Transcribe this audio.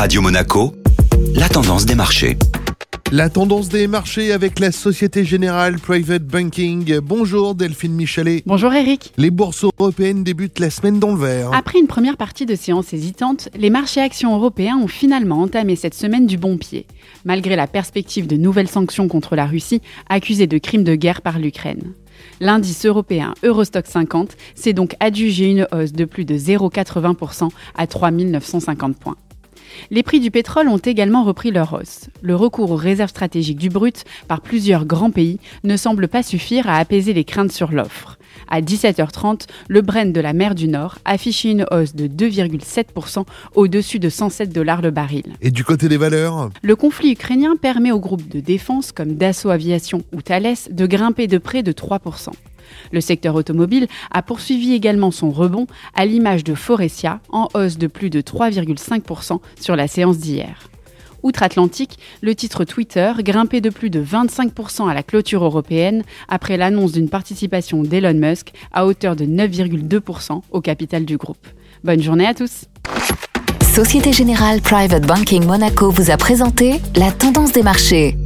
Radio Monaco, la tendance des marchés. La tendance des marchés avec la Société Générale Private Banking. Bonjour Delphine Michalet. Bonjour Eric. Les bourses européennes débutent la semaine dans le vert. Après une première partie de séance hésitante, les marchés actions européens ont finalement entamé cette semaine du bon pied, malgré la perspective de nouvelles sanctions contre la Russie, accusée de crimes de guerre par l'Ukraine. L'indice européen Eurostock 50 s'est donc adjugé une hausse de plus de 0,80% à 3950 points. Les prix du pétrole ont également repris leur hausse. Le recours aux réserves stratégiques du brut par plusieurs grands pays ne semble pas suffire à apaiser les craintes sur l'offre. À 17h30, le Brent de la mer du Nord affichait une hausse de 2,7% au-dessus de 107 dollars le baril. Et du côté des valeurs? Le conflit ukrainien permet aux groupes de défense comme Dassault Aviation ou Thales de grimper de près de 3%. Le secteur automobile a poursuivi également son rebond à l'image de Forestia en hausse de plus de 3,5% sur la séance d'hier. Outre-Atlantique, le titre Twitter grimpait de plus de 25% à la clôture européenne après l'annonce d'une participation d'Elon Musk à hauteur de 9,2% au capital du groupe. Bonne journée à tous. Société Générale Private Banking Monaco vous a présenté la tendance des marchés.